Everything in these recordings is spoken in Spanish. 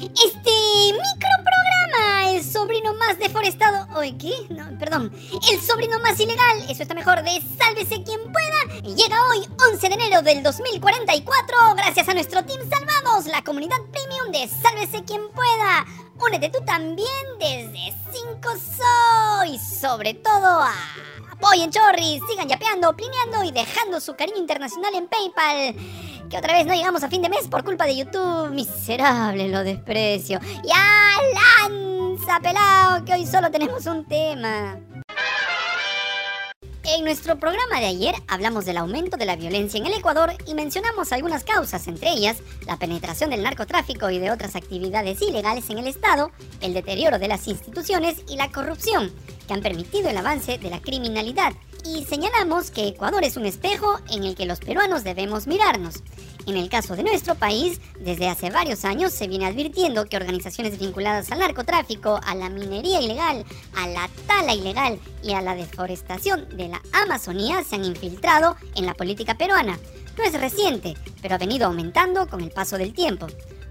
Este microprograma, el sobrino más deforestado. Oye, ¿qué? No, perdón. El sobrino más ilegal, eso está mejor, de Sálvese quien pueda. Llega hoy, 11 de enero del 2044, gracias a nuestro Team Salvados, la comunidad premium de Sálvese quien pueda. Únete tú también desde 5 soy. Sobre todo a apoyen Chorris, sigan yapeando, plineando y dejando su cariño internacional en PayPal. Otra vez no llegamos a fin de mes por culpa de YouTube. Miserable, lo desprecio. ¡Ya lanza, pelado! Que hoy solo tenemos un tema. En nuestro programa de ayer hablamos del aumento de la violencia en el Ecuador y mencionamos algunas causas, entre ellas la penetración del narcotráfico y de otras actividades ilegales en el Estado, el deterioro de las instituciones y la corrupción, que han permitido el avance de la criminalidad. Y señalamos que Ecuador es un espejo en el que los peruanos debemos mirarnos. En el caso de nuestro país, desde hace varios años se viene advirtiendo que organizaciones vinculadas al narcotráfico, a la minería ilegal, a la tala ilegal y a la deforestación de la Amazonía se han infiltrado en la política peruana. No es reciente, pero ha venido aumentando con el paso del tiempo.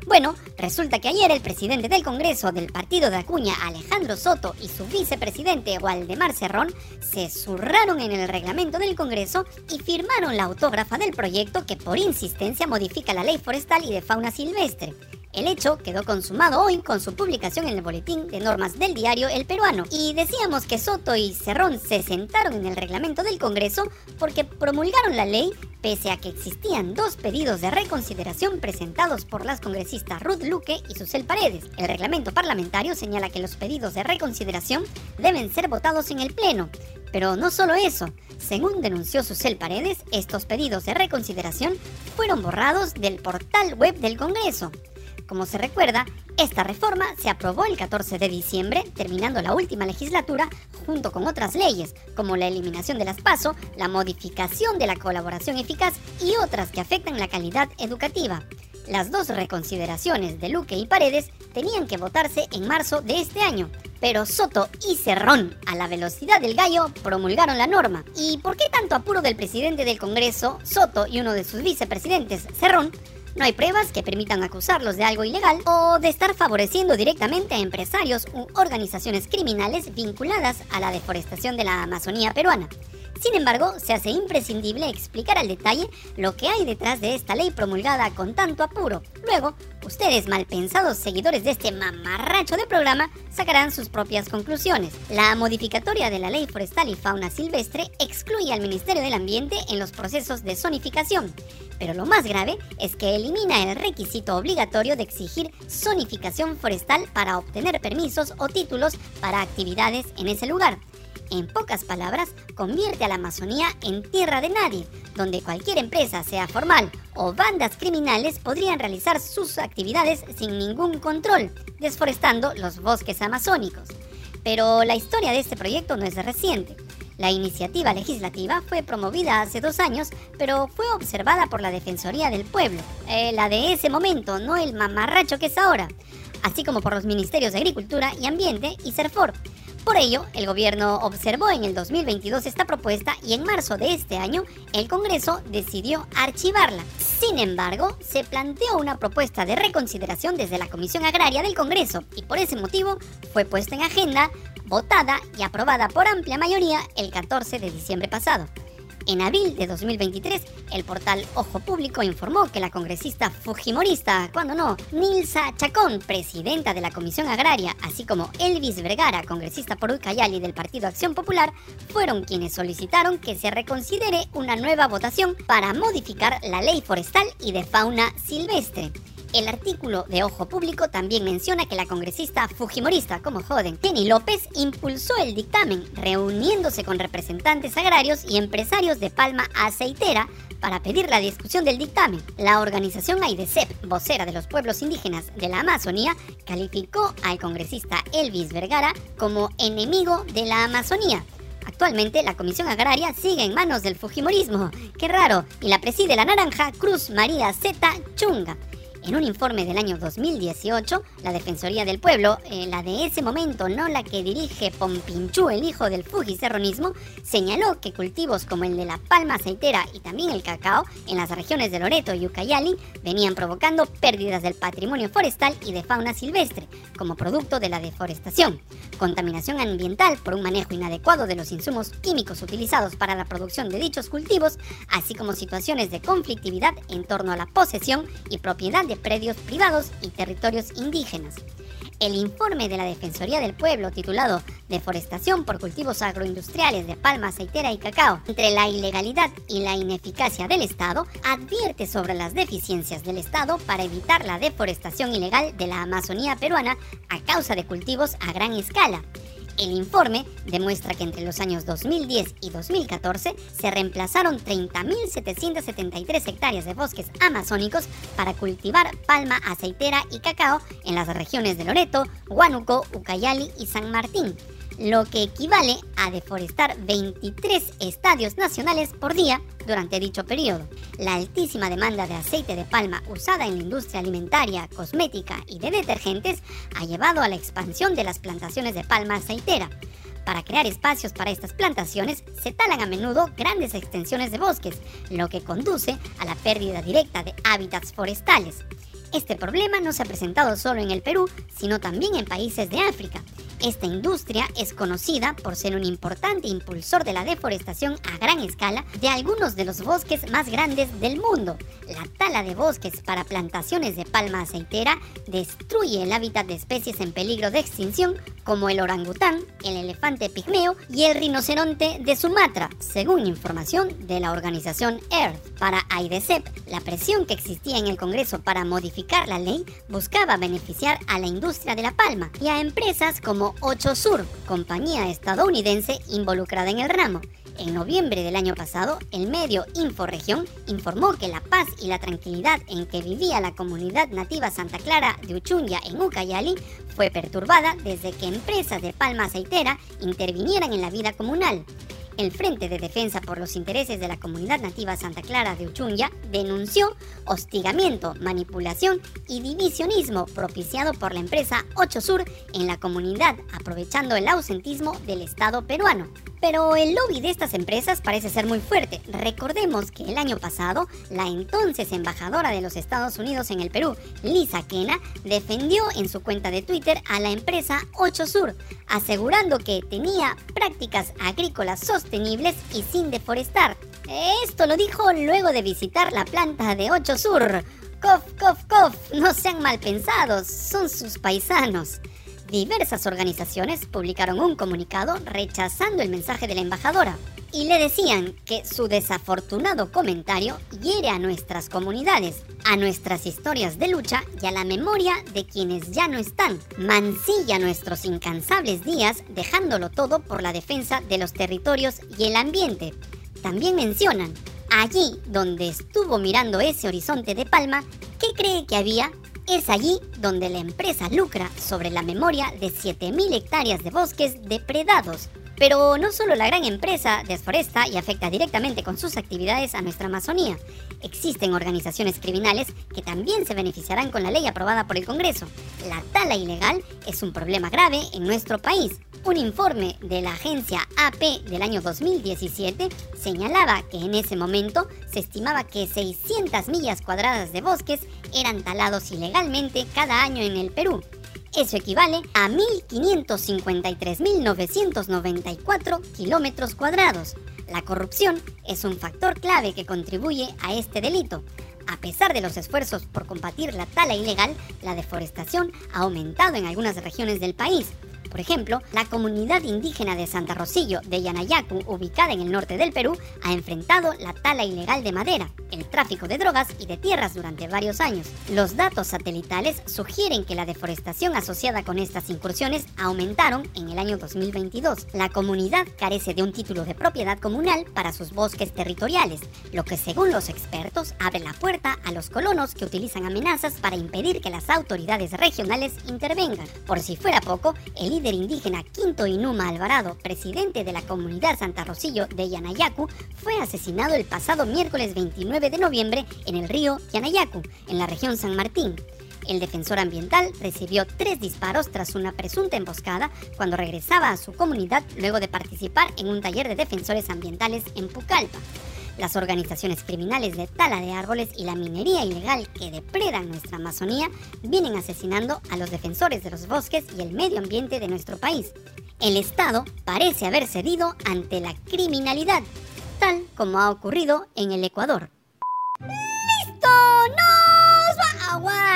Bueno, resulta que ayer el presidente del Congreso del partido de Acuña, Alejandro Soto, y su vicepresidente, Waldemar Cerrón, se zurraron en el reglamento del Congreso y firmaron la autógrafa del proyecto que por insistencia modifica la ley forestal y de fauna silvestre. El hecho quedó consumado hoy con su publicación en el boletín de normas del diario El Peruano. Y decíamos que Soto y Cerrón se sentaron en el reglamento del Congreso porque promulgaron la ley pese a que existían dos pedidos de reconsideración presentados por las congresistas Ruth Luque y Susel Paredes. El reglamento parlamentario señala que los pedidos de reconsideración deben ser votados en el Pleno. Pero no solo eso, según denunció Susel Paredes, estos pedidos de reconsideración fueron borrados del portal web del Congreso. Como se recuerda, esta reforma se aprobó el 14 de diciembre, terminando la última legislatura, junto con otras leyes, como la eliminación de las PASO, la modificación de la colaboración eficaz y otras que afectan la calidad educativa. Las dos reconsideraciones de Luque y Paredes tenían que votarse en marzo de este año, pero Soto y Cerrón, a la velocidad del gallo, promulgaron la norma. ¿Y por qué tanto apuro del presidente del Congreso, Soto, y uno de sus vicepresidentes, Cerrón, no hay pruebas que permitan acusarlos de algo ilegal o de estar favoreciendo directamente a empresarios u organizaciones criminales vinculadas a la deforestación de la Amazonía peruana. Sin embargo, se hace imprescindible explicar al detalle lo que hay detrás de esta ley promulgada con tanto apuro. Luego, ustedes malpensados seguidores de este mamarracho de programa sacarán sus propias conclusiones. La modificatoria de la ley forestal y fauna silvestre excluye al Ministerio del Ambiente en los procesos de zonificación. Pero lo más grave es que elimina el requisito obligatorio de exigir zonificación forestal para obtener permisos o títulos para actividades en ese lugar. En pocas palabras, convierte a la Amazonía en tierra de nadie, donde cualquier empresa, sea formal o bandas criminales, podrían realizar sus actividades sin ningún control, desforestando los bosques amazónicos. Pero la historia de este proyecto no es reciente. La iniciativa legislativa fue promovida hace dos años, pero fue observada por la Defensoría del Pueblo, eh, la de ese momento, no el mamarracho que es ahora, así como por los Ministerios de Agricultura y Ambiente y CERFOR. Por ello, el gobierno observó en el 2022 esta propuesta y en marzo de este año el Congreso decidió archivarla. Sin embargo, se planteó una propuesta de reconsideración desde la Comisión Agraria del Congreso y por ese motivo fue puesta en agenda, votada y aprobada por amplia mayoría el 14 de diciembre pasado. En abril de 2023, el portal Ojo Público informó que la congresista fujimorista, cuando no, Nilsa Chacón, presidenta de la Comisión Agraria, así como Elvis Vergara, congresista por Ucayali del Partido Acción Popular, fueron quienes solicitaron que se reconsidere una nueva votación para modificar la ley forestal y de fauna silvestre. El artículo de Ojo Público también menciona que la congresista fujimorista, como joden, Jenny López, impulsó el dictamen reuniéndose con representantes agrarios y empresarios de palma aceitera para pedir la discusión del dictamen. La organización AIDESEP, vocera de los pueblos indígenas de la Amazonía, calificó al congresista Elvis Vergara como enemigo de la Amazonía. Actualmente la Comisión Agraria sigue en manos del Fujimorismo, qué raro, y la preside la naranja Cruz María Z Chunga. En un informe del año 2018, la Defensoría del Pueblo, eh, la de ese momento, no la que dirige Pompinchú, el hijo del fujicerronismo, señaló que cultivos como el de la palma aceitera y también el cacao en las regiones de Loreto y Ucayali venían provocando pérdidas del patrimonio forestal y de fauna silvestre como producto de la deforestación, contaminación ambiental por un manejo inadecuado de los insumos químicos utilizados para la producción de dichos cultivos, así como situaciones de conflictividad en torno a la posesión y propiedad de predios privados y territorios indígenas. El informe de la Defensoría del Pueblo titulado Deforestación por cultivos agroindustriales de palma aceitera y cacao entre la ilegalidad y la ineficacia del Estado advierte sobre las deficiencias del Estado para evitar la deforestación ilegal de la Amazonía peruana a causa de cultivos a gran escala el informe demuestra que entre los años 2010 y 2014 se reemplazaron 30.773 hectáreas de bosques amazónicos para cultivar palma aceitera y cacao en las regiones de Loreto, Huánuco, Ucayali y San Martín lo que equivale a deforestar 23 estadios nacionales por día durante dicho periodo. La altísima demanda de aceite de palma usada en la industria alimentaria, cosmética y de detergentes ha llevado a la expansión de las plantaciones de palma aceitera. Para crear espacios para estas plantaciones se talan a menudo grandes extensiones de bosques, lo que conduce a la pérdida directa de hábitats forestales. Este problema no se ha presentado solo en el Perú, sino también en países de África, esta industria es conocida por ser un importante impulsor de la deforestación a gran escala de algunos de los bosques más grandes del mundo. La tala de bosques para plantaciones de palma aceitera destruye el hábitat de especies en peligro de extinción como el orangután, el elefante pigmeo y el rinoceronte de Sumatra, según información de la organización Earth. Para AIDESEP, la presión que existía en el Congreso para modificar la ley buscaba beneficiar a la industria de la palma y a empresas como 8 Sur, compañía estadounidense involucrada en el ramo. En noviembre del año pasado, el medio Inforegión informó que la paz y la tranquilidad en que vivía la comunidad nativa Santa Clara de Uchunya en Ucayali fue perturbada desde que empresas de palma aceitera intervinieran en la vida comunal. El Frente de Defensa por los Intereses de la Comunidad Nativa Santa Clara de Uchunya denunció hostigamiento, manipulación y divisionismo propiciado por la empresa 8 Sur en la comunidad, aprovechando el ausentismo del Estado peruano. Pero el lobby de estas empresas parece ser muy fuerte. Recordemos que el año pasado, la entonces embajadora de los Estados Unidos en el Perú, Lisa Kena, defendió en su cuenta de Twitter a la empresa 8 Sur, asegurando que tenía prácticas agrícolas sostenibles y sin deforestar. Esto lo dijo luego de visitar la planta de 8 Sur. Cof, cof, cof, no sean mal pensados, son sus paisanos diversas organizaciones publicaron un comunicado rechazando el mensaje de la embajadora y le decían que su desafortunado comentario hiere a nuestras comunidades, a nuestras historias de lucha y a la memoria de quienes ya no están. Mancilla nuestros incansables días dejándolo todo por la defensa de los territorios y el ambiente. También mencionan, allí donde estuvo mirando ese horizonte de palma, ¿qué cree que había? Es allí donde la empresa lucra sobre la memoria de 7.000 hectáreas de bosques depredados. Pero no solo la gran empresa desforesta y afecta directamente con sus actividades a nuestra Amazonía. Existen organizaciones criminales que también se beneficiarán con la ley aprobada por el Congreso. La tala ilegal es un problema grave en nuestro país, un informe de la agencia AP del año 2017 señalaba que en ese momento se estimaba que 600 millas cuadradas de bosques eran talados ilegalmente cada año en el Perú. Eso equivale a 1.553.994 kilómetros cuadrados. La corrupción es un factor clave que contribuye a este delito. A pesar de los esfuerzos por combatir la tala ilegal, la deforestación ha aumentado en algunas regiones del país, por ejemplo, la comunidad indígena de Santa Rosillo de Yanayacu, ubicada en el norte del Perú, ha enfrentado la tala ilegal de madera, el tráfico de drogas y de tierras durante varios años. Los datos satelitales sugieren que la deforestación asociada con estas incursiones aumentaron en el año 2022. La comunidad carece de un título de propiedad comunal para sus bosques territoriales, lo que según los expertos abre la puerta a los colonos que utilizan amenazas para impedir que las autoridades regionales intervengan. Por si fuera poco, el líder indígena Quinto Inuma Alvarado, presidente de la comunidad Santa Rosillo de Yanayacu, fue asesinado el pasado miércoles 29 de noviembre en el río Yanayacu, en la región San Martín. El defensor ambiental recibió tres disparos tras una presunta emboscada cuando regresaba a su comunidad luego de participar en un taller de defensores ambientales en Pucallpa. Las organizaciones criminales de tala de árboles y la minería ilegal que depredan nuestra Amazonía vienen asesinando a los defensores de los bosques y el medio ambiente de nuestro país. El Estado parece haber cedido ante la criminalidad, tal como ha ocurrido en el Ecuador.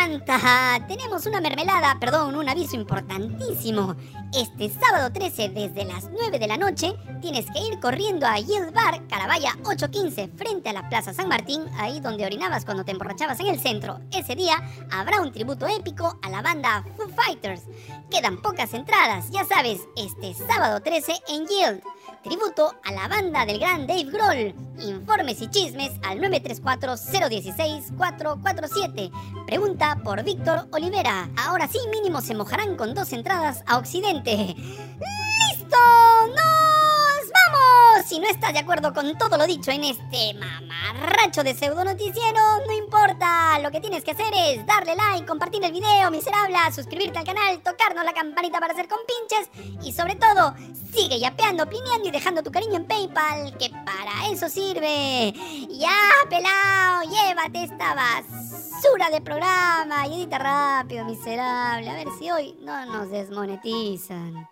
Aguanta. Tenemos una mermelada, perdón, un aviso importantísimo. Este sábado 13 desde las 9 de la noche tienes que ir corriendo a Yield Bar, Carabaya 815, frente a la Plaza San Martín, ahí donde orinabas cuando te emborrachabas en el centro. Ese día habrá un tributo épico a la banda Foo Fighters. Quedan pocas entradas, ya sabes, este sábado 13 en Yield tributo a la banda del gran Dave Grohl. Informes y chismes al 934-016-447. Pregunta por Víctor Olivera. Ahora sí, mínimo se mojarán con dos entradas a Occidente. Si no estás de acuerdo con todo lo dicho en este mamarracho de pseudo noticiero, no importa. Lo que tienes que hacer es darle like, compartir el video, miserable, suscribirte al canal, tocarnos la campanita para hacer compinches y sobre todo, sigue yapeando, pineando y dejando tu cariño en PayPal, que para eso sirve. Ya, pelao, llévate esta basura de programa y edita rápido, miserable. A ver si hoy no nos desmonetizan.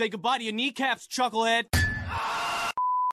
Say goodbye to your kneecaps, chucklehead.